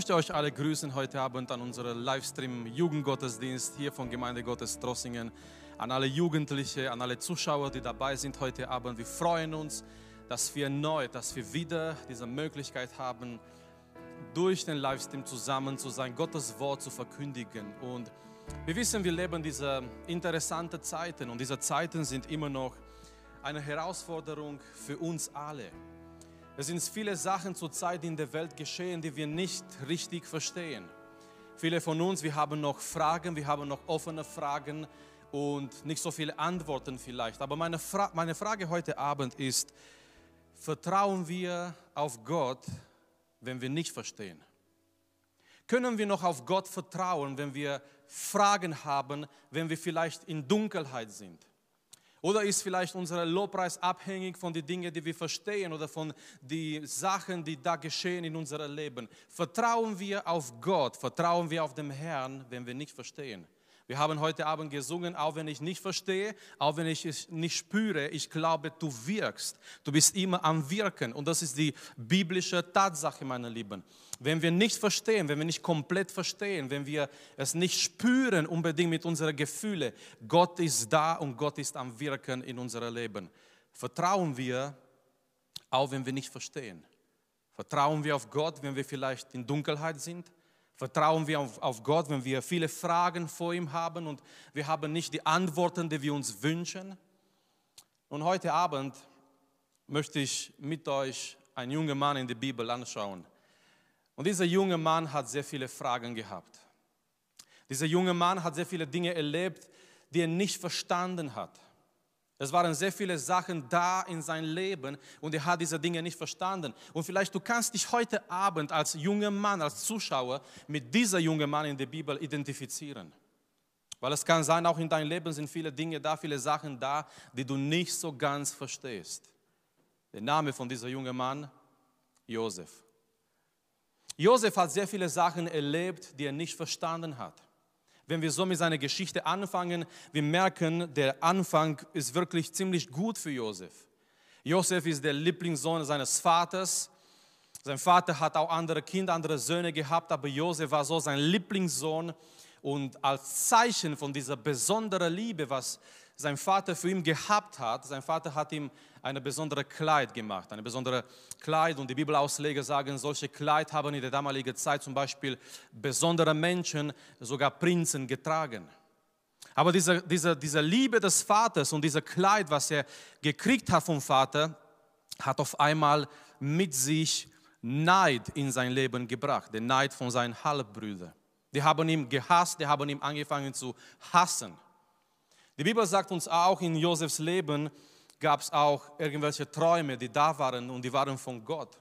möchte euch alle grüßen heute Abend an unserem Livestream Jugendgottesdienst hier von Gemeinde Gottes Trossingen, an alle Jugendliche, an alle Zuschauer, die dabei sind heute Abend. Wir freuen uns, dass wir neu, dass wir wieder diese Möglichkeit haben, durch den Livestream zusammen zu sein, Gottes Wort zu verkündigen. Und wir wissen, wir leben diese interessante Zeiten und diese Zeiten sind immer noch eine Herausforderung für uns alle. Es sind viele Sachen zurzeit in der Welt geschehen, die wir nicht richtig verstehen. Viele von uns, wir haben noch Fragen, wir haben noch offene Fragen und nicht so viele Antworten vielleicht. Aber meine, Fra meine Frage heute Abend ist, vertrauen wir auf Gott, wenn wir nicht verstehen? Können wir noch auf Gott vertrauen, wenn wir Fragen haben, wenn wir vielleicht in Dunkelheit sind? Oder ist vielleicht unser Lobpreis abhängig von den Dingen, die wir verstehen oder von den Sachen, die da geschehen in unserem Leben? Vertrauen wir auf Gott, vertrauen wir auf den Herrn, wenn wir nicht verstehen? Wir haben heute Abend gesungen, auch wenn ich nicht verstehe, auch wenn ich es nicht spüre, ich glaube, du wirkst. Du bist immer am Wirken und das ist die biblische Tatsache, meine Lieben. Wenn wir nicht verstehen, wenn wir nicht komplett verstehen, wenn wir es nicht spüren unbedingt mit unseren Gefühlen, Gott ist da und Gott ist am Wirken in unserem Leben. Vertrauen wir, auch wenn wir nicht verstehen. Vertrauen wir auf Gott, wenn wir vielleicht in Dunkelheit sind? Vertrauen wir auf, auf Gott, wenn wir viele Fragen vor ihm haben und wir haben nicht die Antworten, die wir uns wünschen? Und heute Abend möchte ich mit euch einen jungen Mann in der Bibel anschauen. Und dieser junge Mann hat sehr viele Fragen gehabt. Dieser junge Mann hat sehr viele Dinge erlebt, die er nicht verstanden hat. Es waren sehr viele Sachen da in sein Leben und er hat diese Dinge nicht verstanden. Und vielleicht du kannst dich heute Abend als junger Mann, als Zuschauer mit dieser jungen Mann in der Bibel identifizieren. Weil es kann sein, auch in deinem Leben sind viele Dinge da, viele Sachen da, die du nicht so ganz verstehst. Der Name von dieser jungen Mann, Josef. Josef hat sehr viele Sachen erlebt, die er nicht verstanden hat. Wenn wir so mit seiner Geschichte anfangen, wir merken, der Anfang ist wirklich ziemlich gut für Josef. Josef ist der Lieblingssohn seines Vaters. Sein Vater hat auch andere Kinder, andere Söhne gehabt, aber Josef war so sein Lieblingssohn. Und als Zeichen von dieser besonderen Liebe, was sein Vater für ihn gehabt hat, sein Vater hat ihm eine besondere Kleid gemacht, eine besondere Kleid. Und die Bibelausleger sagen, solche Kleid haben in der damaligen Zeit zum Beispiel besondere Menschen, sogar Prinzen getragen. Aber diese, diese, diese Liebe des Vaters und dieser Kleid, was er gekriegt hat vom Vater, hat auf einmal mit sich Neid in sein Leben gebracht, den Neid von seinen Halbbrüdern. Die haben ihn gehasst, die haben ihn angefangen zu hassen. Die Bibel sagt uns auch in Josefs Leben, gab es auch irgendwelche Träume, die da waren und die waren von Gott.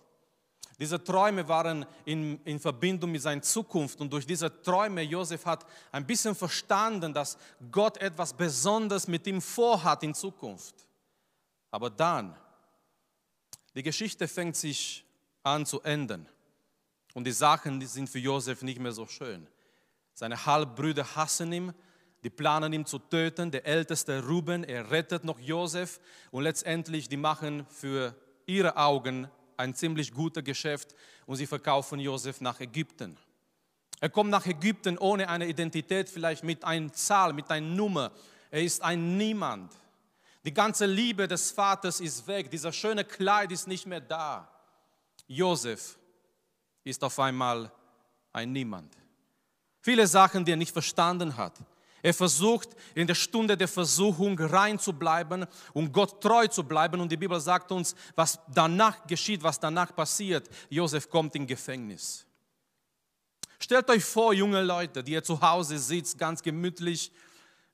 Diese Träume waren in, in Verbindung mit seiner Zukunft und durch diese Träume, Josef hat ein bisschen verstanden, dass Gott etwas Besonderes mit ihm vorhat in Zukunft. Aber dann, die Geschichte fängt sich an zu ändern und die Sachen die sind für Josef nicht mehr so schön. Seine Halbbrüder hassen ihn, die planen ihn zu töten. Der älteste Ruben, er rettet noch Josef und letztendlich die machen für ihre Augen ein ziemlich gutes Geschäft und sie verkaufen Josef nach Ägypten. Er kommt nach Ägypten ohne eine Identität, vielleicht mit einer Zahl, mit einer Nummer. Er ist ein Niemand. Die ganze Liebe des Vaters ist weg. Dieser schöne Kleid ist nicht mehr da. Josef ist auf einmal ein Niemand. Viele Sachen, die er nicht verstanden hat. Er versucht in der Stunde der Versuchung rein zu bleiben und Gott treu zu bleiben. Und die Bibel sagt uns, was danach geschieht, was danach passiert. Josef kommt in Gefängnis. Stellt euch vor, junge Leute, die ihr zu Hause sitzt, ganz gemütlich.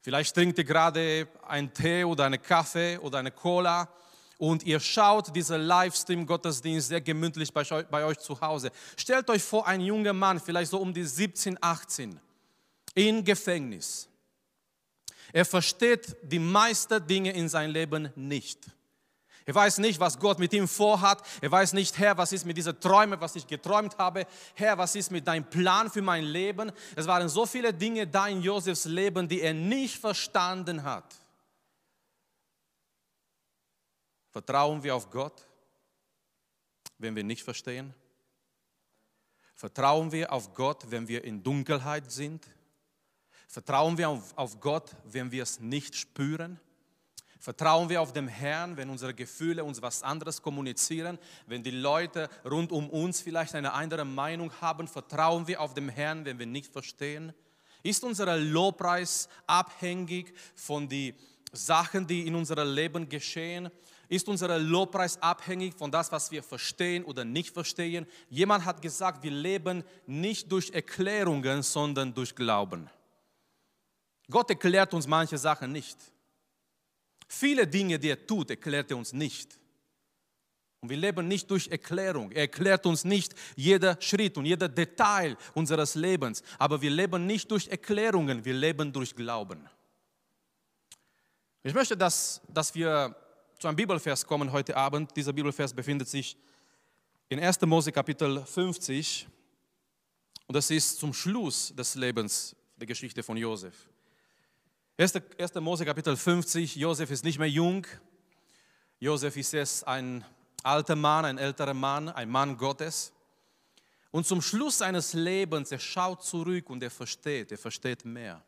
Vielleicht trinkt ihr gerade einen Tee oder einen Kaffee oder eine Cola und ihr schaut diesen Livestream-Gottesdienst sehr gemütlich bei euch, zu Hause. Stellt euch vor, ein junger Mann, vielleicht so um die 17, 18, in Gefängnis. Er versteht die meisten Dinge in seinem Leben nicht. Er weiß nicht, was Gott mit ihm vorhat. Er weiß nicht, Herr, was ist mit diesen Träumen, was ich geträumt habe. Herr, was ist mit deinem Plan für mein Leben? Es waren so viele Dinge da in Josefs Leben, die er nicht verstanden hat. Vertrauen wir auf Gott, wenn wir nicht verstehen? Vertrauen wir auf Gott, wenn wir in Dunkelheit sind? Vertrauen wir auf, Gott, wenn wir es nicht spüren? Vertrauen wir auf den Herrn, wenn unsere Gefühle uns was anderes kommunizieren, wenn die Leute rund um uns vielleicht eine andere Meinung haben? Vertrauen wir auf den Herrn, wenn wir nicht verstehen? Ist unser Lobpreis abhängig von den Sachen, die in unserem Leben geschehen? Ist unser Lobpreis abhängig von das, was wir verstehen oder nicht verstehen? Jemand hat gesagt, wir leben nicht durch Erklärungen, sondern durch Glauben. Gott erklärt uns manche Sachen nicht. Viele Dinge, die er tut, erklärt er uns nicht. Und wir leben nicht durch Erklärung. Er erklärt uns nicht jeder Schritt und jeder Detail unseres Lebens. Aber wir leben nicht durch Erklärungen, wir leben durch Glauben. Ich möchte, dass, dass wir zu einem Bibelvers kommen heute Abend. Dieser Bibelvers befindet sich in 1. Mose Kapitel 50 und das ist zum Schluss des Lebens der Geschichte von Josef. 1. 1. Mose Kapitel 50, Josef ist nicht mehr jung. Josef ist jetzt ein alter Mann, ein älterer Mann, ein Mann Gottes. Und zum Schluss seines Lebens, er schaut zurück und er versteht, er versteht mehr.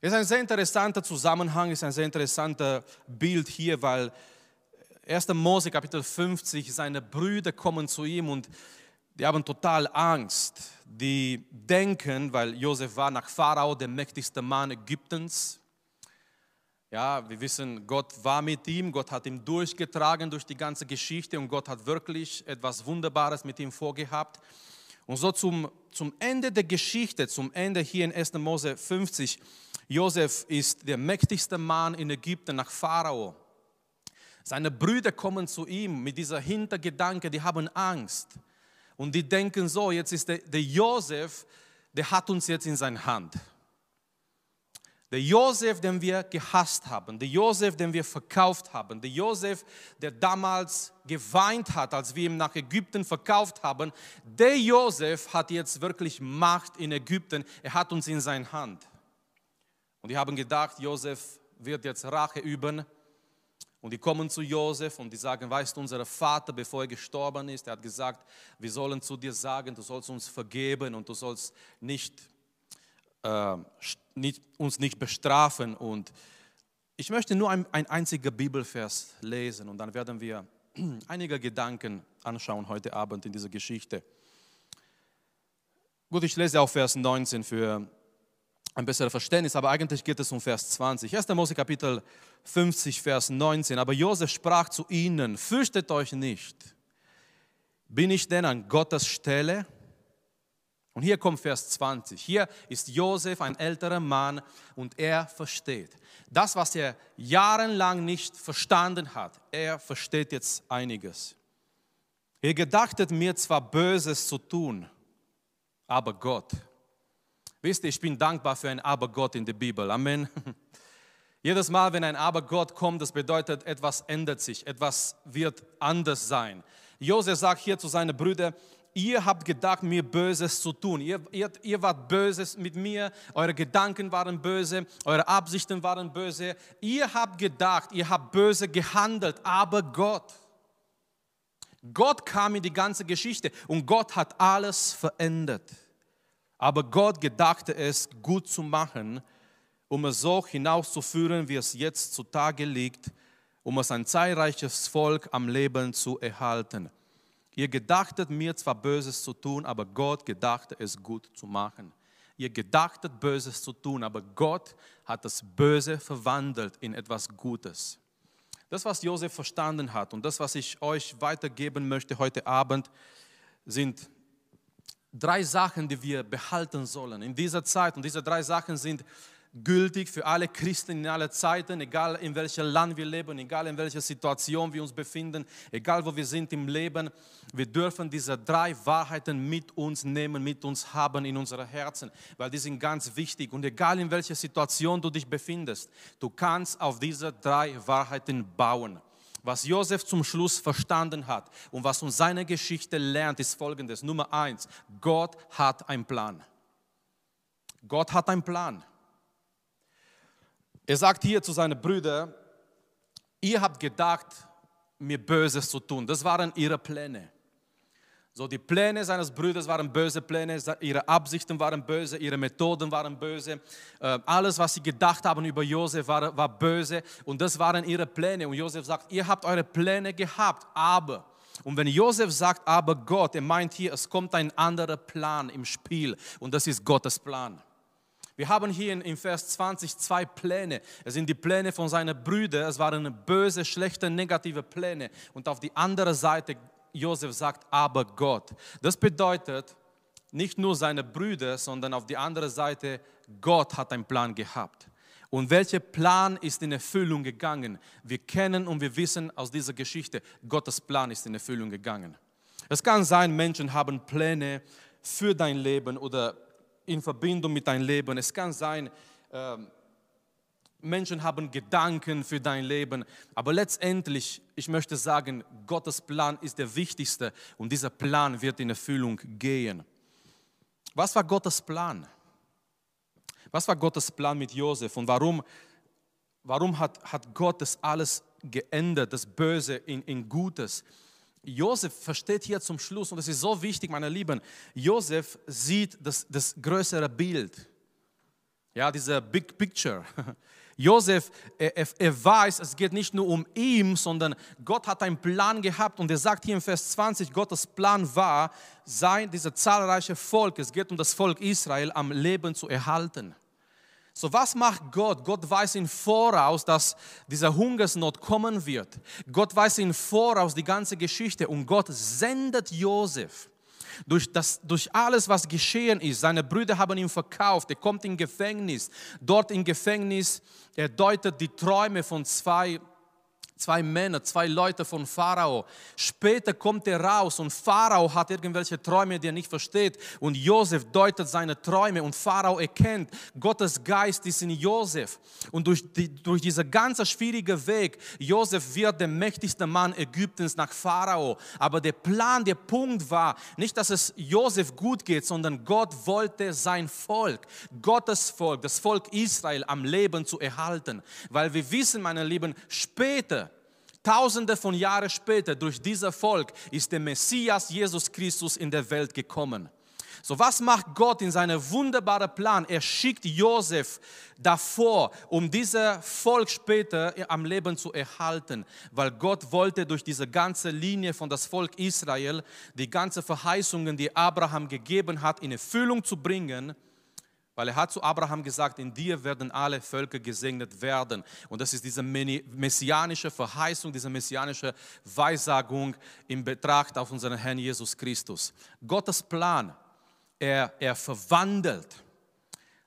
Es ist ein sehr interessanter Zusammenhang, es ist ein sehr interessanter Bild hier, weil 1. Mose Kapitel 50, seine Brüder kommen zu ihm und die haben total Angst. Die denken, weil Josef war nach Pharao der mächtigste Mann Ägyptens. Ja, wir wissen, Gott war mit ihm, Gott hat ihn durchgetragen durch die ganze Geschichte und Gott hat wirklich etwas Wunderbares mit ihm vorgehabt. Und so zum, zum Ende der Geschichte, zum Ende hier in 1. Mose 50, Josef ist der mächtigste Mann in Ägypten nach Pharao. Seine Brüder kommen zu ihm mit dieser Hintergedanke, die haben Angst. Und die denken so, jetzt ist der, der Josef, der hat uns jetzt in seiner Hand. Der Josef, den wir gehasst haben, der Josef, den wir verkauft haben, der Josef, der damals geweint hat, als wir ihn nach Ägypten verkauft haben, der Josef hat jetzt wirklich Macht in Ägypten. Er hat uns in seiner Hand. Und die haben gedacht, Josef wird jetzt Rache üben. Und die kommen zu Josef und die sagen, weißt du, unser Vater, bevor er gestorben ist, er hat gesagt, wir sollen zu dir sagen, du sollst uns vergeben und du sollst nicht, äh, nicht, uns nicht bestrafen. Und ich möchte nur ein, ein einziger Bibelvers lesen und dann werden wir einige Gedanken anschauen heute Abend in dieser Geschichte. Gut, ich lese auch Vers 19 für ein besseres Verständnis, aber eigentlich geht es um Vers 20. 1. Mose Kapitel 50, Vers 19. Aber Josef sprach zu ihnen, fürchtet euch nicht. Bin ich denn an Gottes Stelle? Und hier kommt Vers 20. Hier ist Josef ein älterer Mann und er versteht. Das, was er jahrelang nicht verstanden hat, er versteht jetzt einiges. Ihr gedachtet mir zwar Böses zu tun, aber Gott Wisst ihr, ich bin dankbar für ein Aber-Gott in der Bibel. Amen. Jedes Mal, wenn ein Aber-Gott kommt, das bedeutet, etwas ändert sich, etwas wird anders sein. Josef sagt hier zu seinen Brüdern, ihr habt gedacht, mir Böses zu tun. Ihr, ihr, ihr wart Böses mit mir, eure Gedanken waren böse, eure Absichten waren böse. Ihr habt gedacht, ihr habt böse gehandelt, aber Gott. Gott kam in die ganze Geschichte und Gott hat alles verändert. Aber Gott gedachte es gut zu machen, um es so hinauszuführen, wie es jetzt zutage liegt, um es ein zahlreiches Volk am Leben zu erhalten. Ihr gedachtet mir zwar Böses zu tun, aber Gott gedachte es gut zu machen. Ihr gedachtet Böses zu tun, aber Gott hat das Böse verwandelt in etwas Gutes. Das, was Josef verstanden hat und das, was ich euch weitergeben möchte heute Abend, sind drei Sachen, die wir behalten sollen in dieser Zeit. Und diese drei Sachen sind gültig für alle Christen in aller Zeiten, egal in welchem Land wir leben, egal in welcher Situation wir uns befinden, egal wo wir sind im Leben. Wir dürfen diese drei Wahrheiten mit uns nehmen, mit uns haben in unseren Herzen, weil die sind ganz wichtig. Und egal in welcher Situation du dich befindest, du kannst auf diese drei Wahrheiten bauen. Was Josef zum Schluss verstanden hat und was uns seine Geschichte lernt, ist folgendes. Nummer eins, Gott hat einen Plan. Gott hat einen Plan. Er sagt hier zu seinen Brüdern, ihr habt gedacht, mir Böses zu tun. Das waren ihre Pläne. So, die Pläne seines Bruders waren böse Pläne, ihre Absichten waren böse, ihre Methoden waren böse. Äh, alles, was sie gedacht haben über Josef, war, war böse. Und das waren ihre Pläne. Und Josef sagt: Ihr habt eure Pläne gehabt, aber. Und wenn Josef sagt, aber Gott, er meint hier, es kommt ein anderer Plan im Spiel. Und das ist Gottes Plan. Wir haben hier in, in Vers 20 zwei Pläne. Es sind die Pläne von seinen Brüdern. Es waren böse, schlechte, negative Pläne. Und auf die andere Seite Josef sagt, aber Gott. Das bedeutet, nicht nur seine Brüder, sondern auf die andere Seite, Gott hat einen Plan gehabt. Und welcher Plan ist in Erfüllung gegangen? Wir kennen und wir wissen aus dieser Geschichte, Gottes Plan ist in Erfüllung gegangen. Es kann sein, Menschen haben Pläne für dein Leben oder in Verbindung mit deinem Leben. Es kann sein, ähm, Menschen haben Gedanken für dein Leben, aber letztendlich, ich möchte sagen, Gottes Plan ist der wichtigste und dieser Plan wird in Erfüllung gehen. Was war Gottes Plan? Was war Gottes Plan mit Josef und warum, warum hat, hat Gott das alles geändert, das Böse in, in Gutes? Josef versteht hier zum Schluss, und das ist so wichtig, meine Lieben, Josef sieht das, das größere Bild. Ja, diese Big Picture. Josef, er, er, weiß, es geht nicht nur um ihn, sondern Gott hat einen Plan gehabt und er sagt hier im Vers 20, Gottes Plan war, sein, dieser zahlreiche Volk, es geht um das Volk Israel, am Leben zu erhalten. So, was macht Gott? Gott weiß im Voraus, dass dieser Hungersnot kommen wird. Gott weiß im Voraus die ganze Geschichte und Gott sendet Josef durch, das, durch alles, was geschehen ist. Seine Brüder haben ihn verkauft, er kommt in Gefängnis. Dort im Gefängnis, er deutet die Träume von zwei zwei Männer, zwei Leute von Pharao. Später kommt er raus und Pharao hat irgendwelche Träume, die er nicht versteht. Und Josef deutet seine Träume und Pharao erkennt, Gottes Geist ist in Josef. Und durch, die, durch dieser ganze schwierige Weg, Josef wird der mächtigste Mann Ägyptens nach Pharao. Aber der Plan, der Punkt war, nicht, dass es Josef gut geht, sondern Gott wollte sein Volk, Gottes Volk, das Volk Israel am Leben zu erhalten. Weil wir wissen, meine Lieben, später, Tausende von Jahren später, durch dieser Volk, ist der Messias Jesus Christus in der Welt gekommen. So, was macht Gott in seinem wunderbaren Plan? Er schickt Josef davor, um dieses Volk später am Leben zu erhalten, weil Gott wollte durch diese ganze Linie von das Volk Israel die ganzen Verheißungen, die Abraham gegeben hat, in Erfüllung zu bringen weil er hat zu Abraham gesagt, in dir werden alle Völker gesegnet werden. Und das ist diese messianische Verheißung, diese messianische Weissagung im Betracht auf unseren Herrn Jesus Christus. Gottes Plan, er, er verwandelt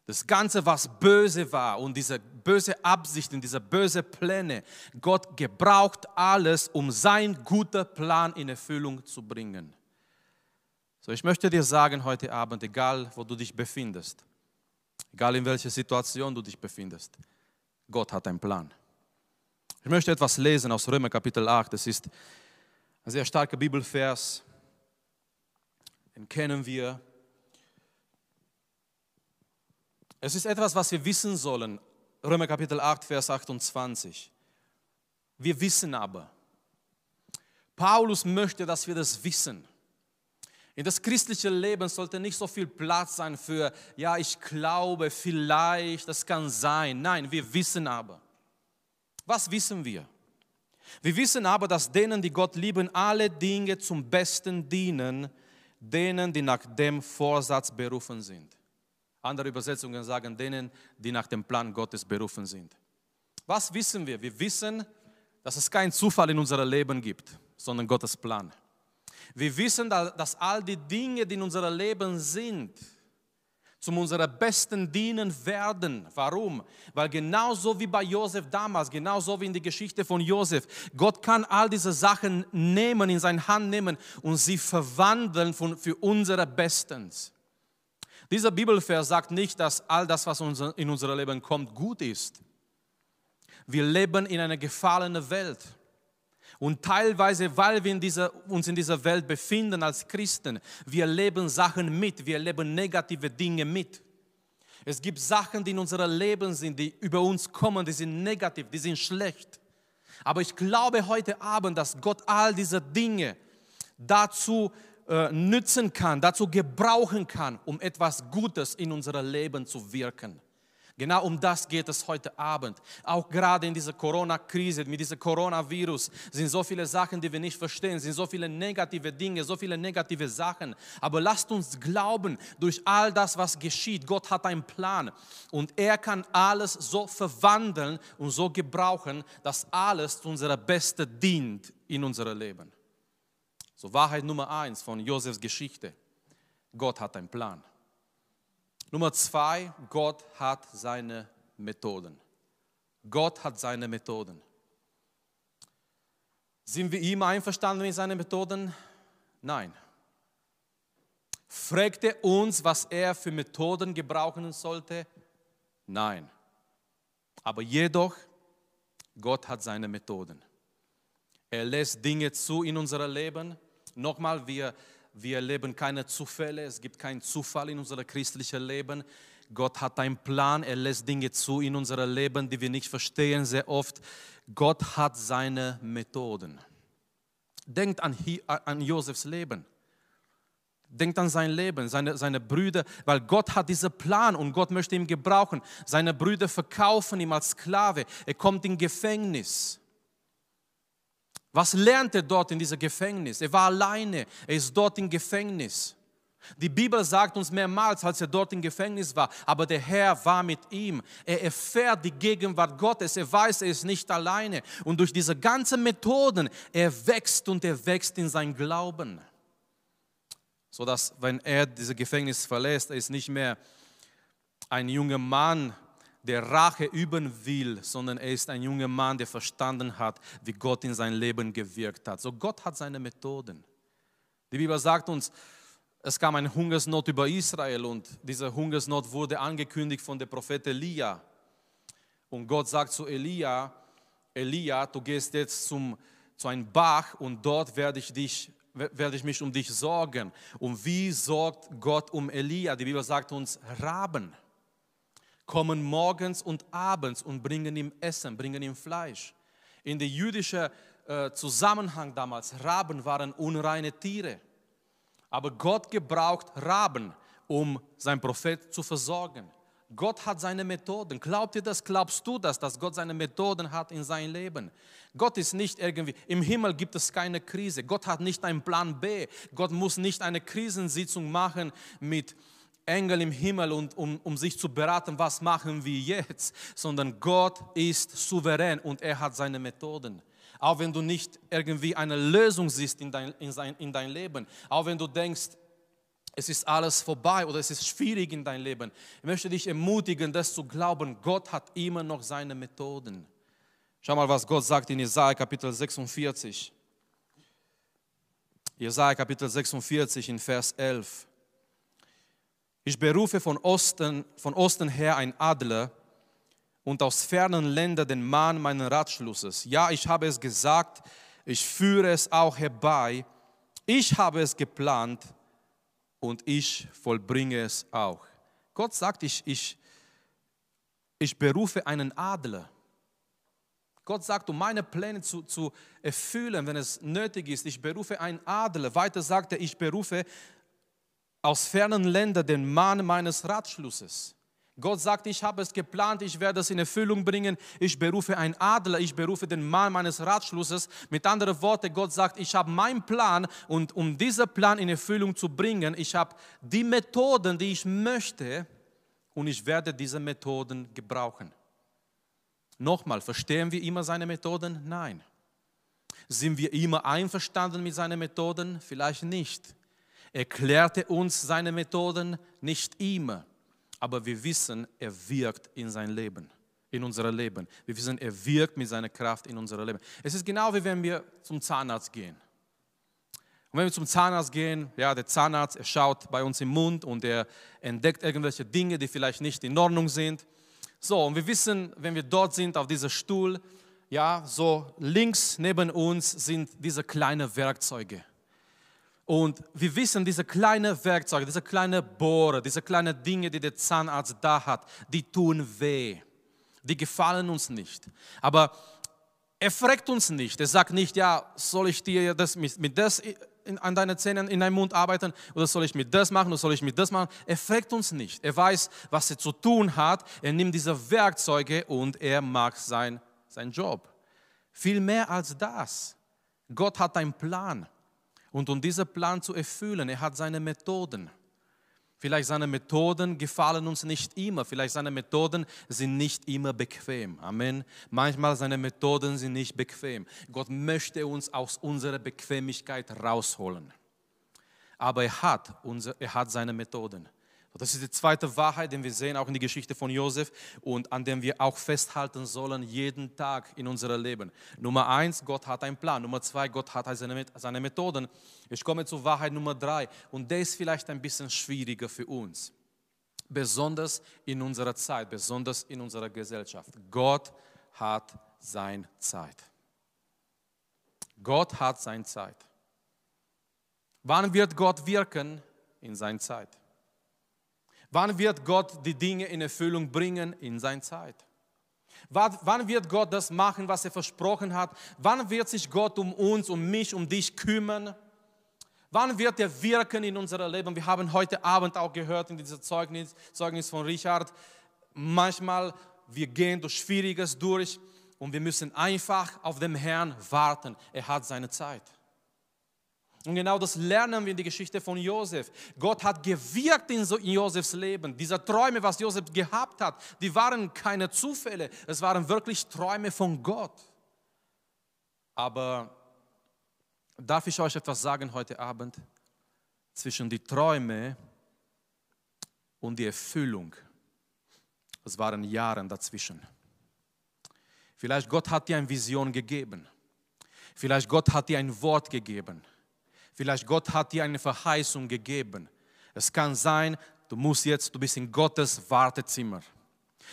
das Ganze, was böse war und diese böse Absichten, diese böse Pläne. Gott gebraucht alles, um sein guter Plan in Erfüllung zu bringen. So, ich möchte dir sagen heute Abend, egal wo du dich befindest, Egal in welcher Situation du dich befindest, Gott hat einen Plan. Ich möchte etwas lesen aus Römer Kapitel 8. Das ist ein sehr starker Bibelvers. Den kennen wir. Es ist etwas, was wir wissen sollen. Römer Kapitel 8, Vers 28. Wir wissen aber. Paulus möchte, dass wir das wissen. In das christliche Leben sollte nicht so viel Platz sein für, ja, ich glaube, vielleicht, das kann sein. Nein, wir wissen aber. Was wissen wir? Wir wissen aber, dass denen, die Gott lieben, alle Dinge zum Besten dienen, denen, die nach dem Vorsatz berufen sind. Andere Übersetzungen sagen denen, die nach dem Plan Gottes berufen sind. Was wissen wir? Wir wissen, dass es keinen Zufall in unserem Leben gibt, sondern Gottes Plan. Wir wissen, dass all die Dinge, die in unserem Leben sind, zum unserer Besten dienen werden. Warum? Weil genauso wie bei Josef damals, genauso wie in der Geschichte von Josef, Gott kann all diese Sachen nehmen, in seine Hand nehmen und sie verwandeln für unsere Bestens. Dieser Bibelvers sagt nicht, dass all das, was in unser Leben kommt, gut ist. Wir leben in einer gefallenen Welt. Und teilweise, weil wir in dieser, uns in dieser Welt befinden als Christen, wir leben Sachen mit, wir leben negative Dinge mit. Es gibt Sachen, die in unserem Leben sind, die über uns kommen, die sind negativ, die sind schlecht. Aber ich glaube heute Abend, dass Gott all diese Dinge dazu äh, nützen kann, dazu gebrauchen kann, um etwas Gutes in unser Leben zu wirken. Genau um das geht es heute Abend. Auch gerade in dieser Corona-Krise, mit diesem Coronavirus, sind so viele Sachen, die wir nicht verstehen, sind so viele negative Dinge, so viele negative Sachen. Aber lasst uns glauben, durch all das, was geschieht, Gott hat einen Plan und er kann alles so verwandeln und so gebrauchen, dass alles zu unserer Beste dient in unserem Leben. So Wahrheit Nummer eins von Josefs Geschichte. Gott hat einen Plan. Nummer zwei, Gott hat seine Methoden. Gott hat seine Methoden. Sind wir ihm einverstanden mit seinen Methoden? Nein. Fragt er uns, was er für Methoden gebrauchen sollte? Nein. Aber jedoch, Gott hat seine Methoden. Er lässt Dinge zu in unserem Leben. Nochmal, wir wir erleben keine Zufälle, es gibt keinen Zufall in unserem christlichen Leben. Gott hat einen Plan, er lässt Dinge zu in unserem Leben, die wir nicht verstehen sehr oft. Gott hat seine Methoden. Denkt an, an Josefs Leben. Denkt an sein Leben, seine, seine Brüder, weil Gott hat diesen Plan und Gott möchte ihn gebrauchen. Seine Brüder verkaufen ihn als Sklave. Er kommt in Gefängnis. Was lernt er dort in diesem Gefängnis? Er war alleine, er ist dort im Gefängnis. Die Bibel sagt uns mehrmals, als er dort im Gefängnis war, aber der Herr war mit ihm. Er erfährt die Gegenwart Gottes, er weiß, er ist nicht alleine. Und durch diese ganzen Methoden, er wächst und er wächst in sein Glauben. Sodass, wenn er dieses Gefängnis verlässt, er ist nicht mehr ein junger Mann, der Rache üben will, sondern er ist ein junger Mann, der verstanden hat, wie Gott in sein Leben gewirkt hat. So Gott hat seine Methoden. Die Bibel sagt uns, es kam eine Hungersnot über Israel und diese Hungersnot wurde angekündigt von dem Prophet Elia. Und Gott sagt zu Elia, Elia, du gehst jetzt zum, zu einem Bach und dort werde ich dich werde ich mich um dich sorgen. Und wie sorgt Gott um Elia? Die Bibel sagt uns Raben kommen morgens und abends und bringen ihm Essen, bringen ihm Fleisch. In der jüdischen äh, Zusammenhang damals, Raben waren unreine Tiere. Aber Gott gebraucht Raben, um sein Prophet zu versorgen. Gott hat seine Methoden. Glaubt ihr das? Glaubst du das, dass Gott seine Methoden hat in sein Leben? Gott ist nicht irgendwie, im Himmel gibt es keine Krise. Gott hat nicht einen Plan B. Gott muss nicht eine Krisensitzung machen mit Engel im Himmel, und, um, um sich zu beraten, was machen wir jetzt, sondern Gott ist souverän und er hat seine Methoden. Auch wenn du nicht irgendwie eine Lösung siehst in dein, in, sein, in dein Leben, auch wenn du denkst, es ist alles vorbei oder es ist schwierig in dein Leben. Ich möchte dich ermutigen, das zu glauben. Gott hat immer noch seine Methoden. Schau mal, was Gott sagt in Jesaja Kapitel 46. Jesaja Kapitel 46 in Vers 11. Ich berufe von Osten, von Osten her ein Adler und aus fernen Ländern den Mann meines Ratschlusses. Ja, ich habe es gesagt, ich führe es auch herbei. Ich habe es geplant und ich vollbringe es auch. Gott sagt, ich, ich, ich berufe einen Adler. Gott sagt, um meine Pläne zu, zu erfüllen, wenn es nötig ist, ich berufe einen Adler. Weiter sagt er, ich berufe aus fernen Ländern den Mann meines Ratschlusses. Gott sagt, ich habe es geplant, ich werde es in Erfüllung bringen. Ich berufe einen Adler, ich berufe den Mann meines Ratschlusses. Mit anderen Worten, Gott sagt, ich habe meinen Plan und um diesen Plan in Erfüllung zu bringen, ich habe die Methoden, die ich möchte und ich werde diese Methoden gebrauchen. Nochmal, verstehen wir immer seine Methoden? Nein. Sind wir immer einverstanden mit seinen Methoden? Vielleicht nicht erklärte uns seine Methoden nicht immer, aber wir wissen, er wirkt in sein Leben, in unser Leben. Wir wissen, er wirkt mit seiner Kraft in unser Leben. Es ist genau wie wenn wir zum Zahnarzt gehen. Und wenn wir zum Zahnarzt gehen, ja, der Zahnarzt, er schaut bei uns im Mund und er entdeckt irgendwelche Dinge, die vielleicht nicht in Ordnung sind. So, und wir wissen, wenn wir dort sind auf diesem Stuhl, ja, so links neben uns sind diese kleinen Werkzeuge. Und wir wissen, diese kleinen Werkzeuge, diese kleinen Bohrer, diese kleinen Dinge, die der Zahnarzt da hat, die tun weh. Die gefallen uns nicht. Aber er fragt uns nicht. Er sagt nicht, ja, soll ich dir das mit, mit das in, an deinen Zähnen in deinem Mund arbeiten oder soll ich mit das machen oder soll ich mit das machen? Er fragt uns nicht. Er weiß, was er zu tun hat. Er nimmt diese Werkzeuge und er macht sein, seinen Job. Viel mehr als das. Gott hat einen Plan. Und um diesen Plan zu erfüllen, er hat seine Methoden. Vielleicht seine Methoden gefallen uns nicht immer. Vielleicht seine Methoden sind nicht immer bequem. Amen. Manchmal seine Methoden sind nicht bequem. Gott möchte uns aus unserer Bequemlichkeit rausholen. Aber er hat, unser, er hat seine Methoden. Das ist die zweite Wahrheit, die wir sehen auch in der Geschichte von Josef und an dem wir auch festhalten sollen jeden Tag in unserem Leben. Nummer eins, Gott hat einen Plan. Nummer zwei, Gott hat seine, seine Methoden. Ich komme zur Wahrheit Nummer drei und der ist vielleicht ein bisschen schwieriger für uns. Besonders in unserer Zeit, besonders in unserer Gesellschaft. Gott hat seine Zeit. Gott hat seine Zeit. Wann wird Gott wirken? In seiner Zeit. Wann wird Gott die Dinge in Erfüllung bringen? In seiner Zeit. Wann wird Gott das machen, was er versprochen hat? Wann wird sich Gott um uns, um mich, um dich kümmern? Wann wird er wirken in unserem Leben? Wir haben heute Abend auch gehört in diesem Zeugnis, Zeugnis von Richard, manchmal wir gehen durch Schwieriges durch und wir müssen einfach auf den Herrn warten. Er hat seine Zeit. Und genau das lernen wir in der Geschichte von Josef. Gott hat gewirkt in Josefs Leben. Diese Träume, was Josef gehabt hat, die waren keine Zufälle. Es waren wirklich Träume von Gott. Aber darf ich euch etwas sagen heute Abend? Zwischen die Träume und die Erfüllung, es waren Jahre dazwischen. Vielleicht Gott hat dir eine Vision gegeben. Vielleicht Gott hat dir ein Wort gegeben. Vielleicht Gott hat dir eine Verheißung gegeben. Es kann sein, du musst jetzt, du bist in Gottes Wartezimmer.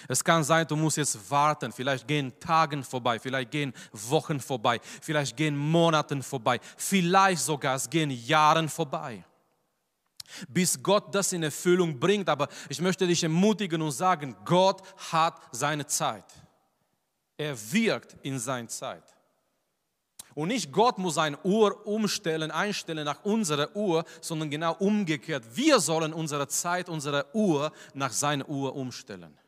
Es kann sein, du musst jetzt warten. Vielleicht gehen Tagen vorbei, vielleicht gehen Wochen vorbei, vielleicht gehen Monaten vorbei, vielleicht sogar es gehen Jahren vorbei. Bis Gott das in Erfüllung bringt. Aber ich möchte dich ermutigen und sagen, Gott hat seine Zeit. Er wirkt in seiner Zeit. Und nicht Gott muss eine Uhr umstellen, einstellen nach unserer Uhr, sondern genau umgekehrt. Wir sollen unsere Zeit, unsere Uhr nach seiner Uhr umstellen.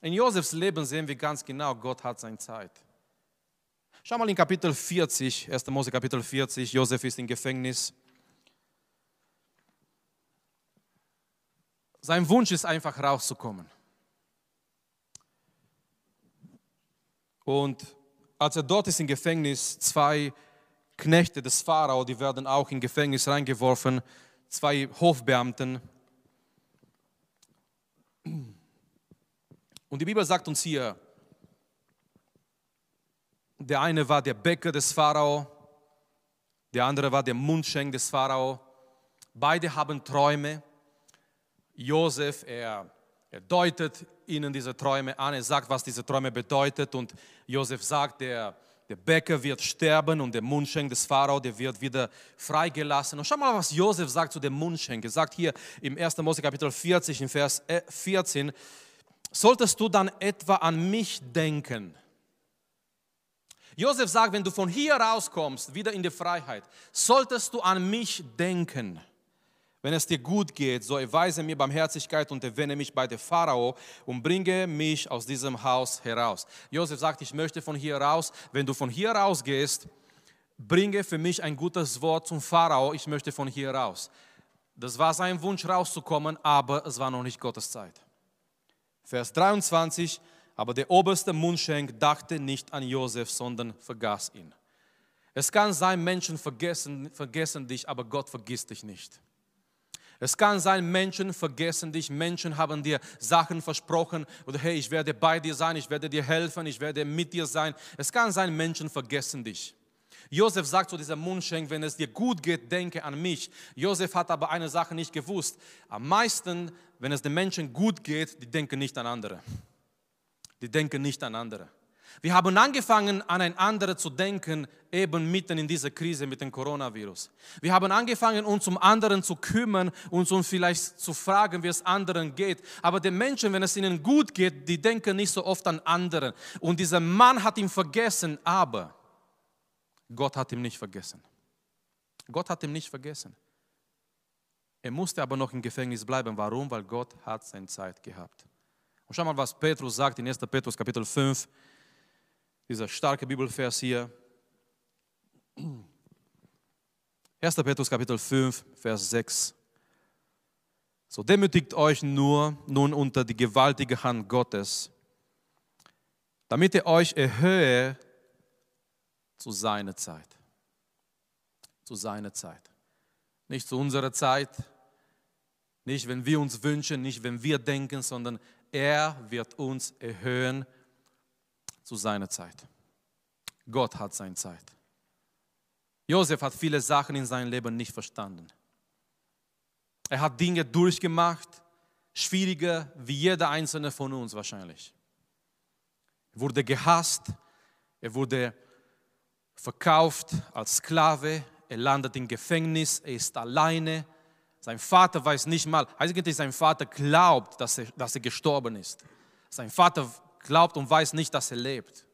In Josefs Leben sehen wir ganz genau, Gott hat seine Zeit. Schau mal in Kapitel 40, 1. Mose Kapitel 40, Josef ist im Gefängnis. Sein Wunsch ist einfach rauszukommen. Und als er dort ist im Gefängnis, zwei Knechte des Pharao, die werden auch in Gefängnis reingeworfen, zwei Hofbeamten. Und die Bibel sagt uns hier, der eine war der Bäcker des Pharao, der andere war der Mundschenk des Pharao. Beide haben Träume. Josef, er er deutet ihnen diese Träume an, er sagt, was diese Träume bedeutet und Josef sagt, der, der Bäcker wird sterben und der Mundschenk des Pharao, der wird wieder freigelassen. Und schau mal, was Josef sagt zu dem Mundschenk. Er sagt hier im 1. Mose Kapitel 40, in Vers 14, solltest du dann etwa an mich denken? Josef sagt, wenn du von hier rauskommst, wieder in die Freiheit, solltest du an mich denken. Wenn es dir gut geht, so erweise mir Barmherzigkeit und erwähne mich bei der Pharao und bringe mich aus diesem Haus heraus. Josef sagt, ich möchte von hier raus. Wenn du von hier raus gehst, bringe für mich ein gutes Wort zum Pharao. Ich möchte von hier raus. Das war sein Wunsch rauszukommen, aber es war noch nicht Gottes Zeit. Vers 23, aber der oberste Mundschenk dachte nicht an Josef, sondern vergaß ihn. Es kann sein, Menschen vergessen, vergessen dich, aber Gott vergisst dich nicht. Es kann sein, Menschen vergessen dich, Menschen haben dir Sachen versprochen oder hey, ich werde bei dir sein, ich werde dir helfen, ich werde mit dir sein. Es kann sein, Menschen vergessen dich. Josef sagt zu diesem Mundschenk, wenn es dir gut geht, denke an mich. Josef hat aber eine Sache nicht gewusst. Am meisten, wenn es den Menschen gut geht, die denken nicht an andere. Die denken nicht an andere. Wir haben angefangen, an ein anderes zu denken, eben mitten in dieser Krise mit dem Coronavirus. Wir haben angefangen, uns um anderen zu kümmern, uns um vielleicht zu fragen, wie es anderen geht. Aber den Menschen, wenn es ihnen gut geht, die denken nicht so oft an anderen. Und dieser Mann hat ihn vergessen, aber Gott hat ihn nicht vergessen. Gott hat ihn nicht vergessen. Er musste aber noch im Gefängnis bleiben. Warum? Weil Gott hat seine Zeit gehabt. Und schau mal, was Petrus sagt in 1. Petrus Kapitel 5, dieser starke Bibelvers hier. 1. Petrus Kapitel 5, Vers 6. So demütigt euch nur nun unter die gewaltige Hand Gottes, damit er euch erhöhe zu seiner Zeit. Zu seiner Zeit. Nicht zu unserer Zeit, nicht wenn wir uns wünschen, nicht wenn wir denken, sondern er wird uns erhöhen zu seiner Zeit. Gott hat seine Zeit. Josef hat viele Sachen in seinem Leben nicht verstanden. Er hat Dinge durchgemacht, schwieriger wie jeder einzelne von uns wahrscheinlich. Er wurde gehasst, er wurde verkauft als Sklave, er landet im Gefängnis, er ist alleine. Sein Vater weiß nicht mal, eigentlich sein Vater glaubt, dass er, dass er gestorben ist. Sein Vater glaubt und weiß nicht, dass er lebt.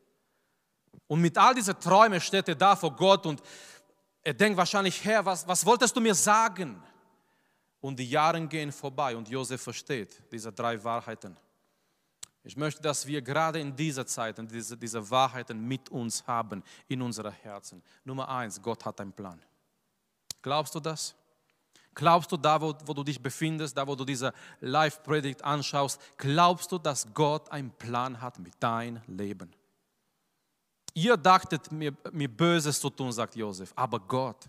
Und mit all diesen Träumen steht er da vor Gott und er denkt wahrscheinlich, Herr, was, was wolltest du mir sagen? Und die Jahre gehen vorbei und Josef versteht diese drei Wahrheiten. Ich möchte, dass wir gerade in dieser Zeit diese, diese Wahrheiten mit uns haben, in unseren Herzen. Nummer eins, Gott hat einen Plan. Glaubst du das? Glaubst du da, wo, wo du dich befindest, da, wo du diese Live-Predigt anschaust, glaubst du, dass Gott einen Plan hat mit deinem Leben? Ihr dachtet, mir, mir Böses zu tun, sagt Josef, aber Gott.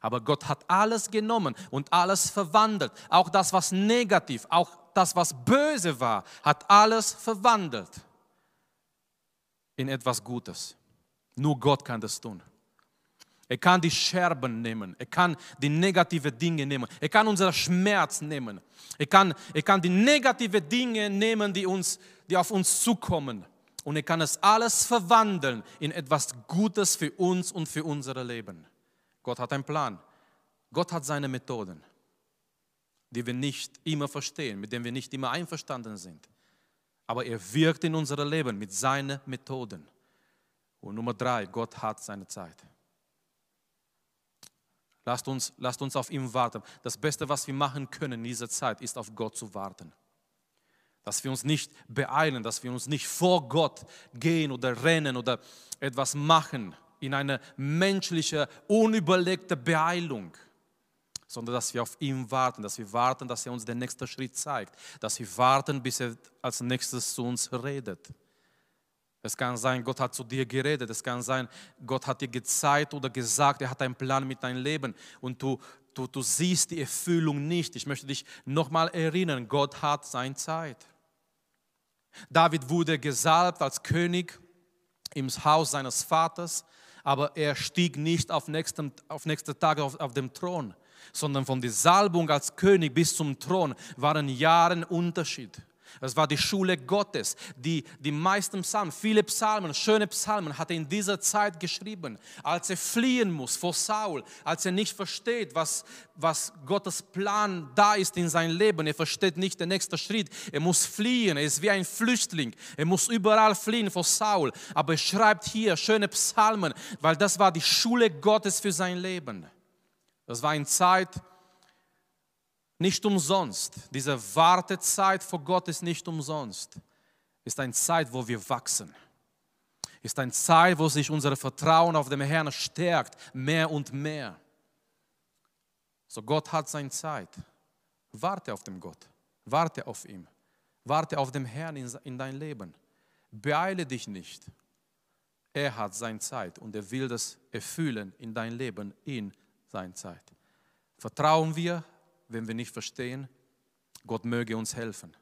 Aber Gott hat alles genommen und alles verwandelt. Auch das, was negativ, auch das, was böse war, hat alles verwandelt in etwas Gutes. Nur Gott kann das tun. Er kann die Scherben nehmen. Er kann die negativen Dinge nehmen. Er kann unseren Schmerz nehmen. Er kann, er kann die negativen Dinge nehmen, die, uns, die auf uns zukommen und er kann es alles verwandeln in etwas Gutes für uns und für unser Leben. Gott hat einen Plan. Gott hat seine Methoden, die wir nicht immer verstehen, mit denen wir nicht immer einverstanden sind. Aber er wirkt in unser Leben mit seinen Methoden. Und Nummer drei, Gott hat seine Zeit. Lasst uns, lasst uns auf ihn warten. Das Beste, was wir machen können in dieser Zeit, ist auf Gott zu warten dass wir uns nicht beeilen, dass wir uns nicht vor Gott gehen oder rennen oder etwas machen in eine menschliche, unüberlegte Beeilung, sondern dass wir auf ihn warten, dass wir warten, dass er uns den nächsten Schritt zeigt, dass wir warten, bis er als nächstes zu uns redet. Es kann sein, Gott hat zu dir geredet. Es kann sein, Gott hat dir gezeigt oder gesagt, er hat einen Plan mit deinem Leben und du, du, du siehst die Erfüllung nicht. Ich möchte dich nochmal erinnern, Gott hat seine Zeit. David wurde gesalbt als König im Haus seines Vaters, aber er stieg nicht auf nächsten, auf nächste Tage auf, auf dem Thron, sondern von der Salbung als König bis zum Thron waren Jahre Unterschied. Es war die Schule Gottes. Die, die meisten Psalmen, viele Psalmen, schöne Psalmen hat er in dieser Zeit geschrieben, als er fliehen muss vor Saul, als er nicht versteht, was, was Gottes Plan da ist in sein Leben. Er versteht nicht den nächsten Schritt. Er muss fliehen. Er ist wie ein Flüchtling. Er muss überall fliehen vor Saul. Aber er schreibt hier schöne Psalmen, weil das war die Schule Gottes für sein Leben. Das war eine Zeit, nicht umsonst. Diese Wartezeit vor Gott ist nicht umsonst. Ist eine Zeit, wo wir wachsen. Ist eine Zeit, wo sich unser Vertrauen auf den Herrn stärkt, mehr und mehr. So Gott hat seine Zeit. Warte auf den Gott. Warte auf ihn. Warte auf den Herrn in, in dein Leben. Beeile dich nicht. Er hat seine Zeit und er will das erfüllen in dein Leben in seiner Zeit. Vertrauen wir wenn wir nicht verstehen, Gott möge uns helfen.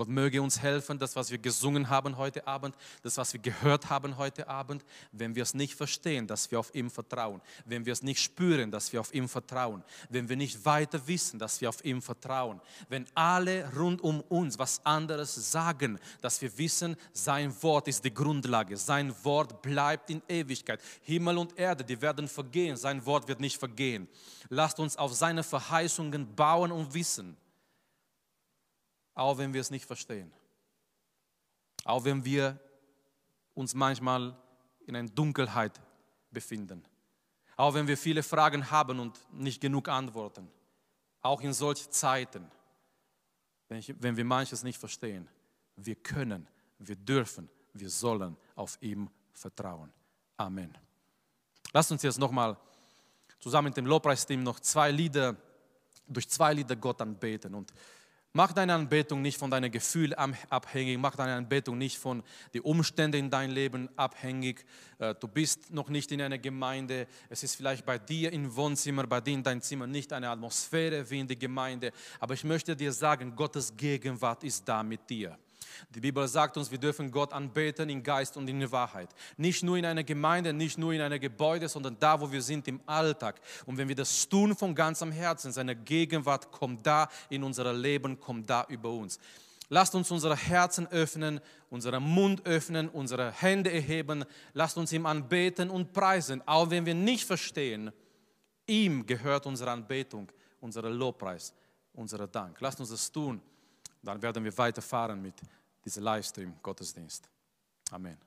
Gott möge uns helfen, das, was wir gesungen haben heute Abend, das, was wir gehört haben heute Abend, wenn wir es nicht verstehen, dass wir auf ihm vertrauen, wenn wir es nicht spüren, dass wir auf ihm vertrauen, wenn wir nicht weiter wissen, dass wir auf ihm vertrauen, wenn alle rund um uns was anderes sagen, dass wir wissen, sein Wort ist die Grundlage, sein Wort bleibt in Ewigkeit. Himmel und Erde, die werden vergehen, sein Wort wird nicht vergehen. Lasst uns auf seine Verheißungen bauen und wissen, auch wenn wir es nicht verstehen. Auch wenn wir uns manchmal in einer Dunkelheit befinden. Auch wenn wir viele Fragen haben und nicht genug Antworten. Auch in solchen Zeiten, wenn, ich, wenn wir manches nicht verstehen. Wir können, wir dürfen, wir sollen auf ihm vertrauen. Amen. Lasst uns jetzt nochmal zusammen mit dem Lobpreisteam noch zwei Lieder, durch zwei Lieder Gott anbeten. Und Mach deine Anbetung nicht von deinen Gefühlen abhängig, mach deine Anbetung nicht von den Umständen in deinem Leben abhängig. Äh, du bist noch nicht in einer Gemeinde, es ist vielleicht bei dir im Wohnzimmer, bei dir in deinem Zimmer nicht eine Atmosphäre wie in der Gemeinde, aber ich möchte dir sagen, Gottes Gegenwart ist da mit dir. Die Bibel sagt uns, wir dürfen Gott anbeten in Geist und in Wahrheit. Nicht nur in einer Gemeinde, nicht nur in einem Gebäude, sondern da, wo wir sind im Alltag. Und wenn wir das tun von ganzem Herzen, seine Gegenwart kommt da in unser Leben, kommt da über uns. Lasst uns unsere Herzen öffnen, unseren Mund öffnen, unsere Hände erheben. Lasst uns ihm anbeten und preisen, auch wenn wir nicht verstehen. Ihm gehört unsere Anbetung, unser Lobpreis, unser Dank. Lasst uns das tun. Dann werden wir weiterfahren mit diesen Livestream-Gottesdienst. Amen.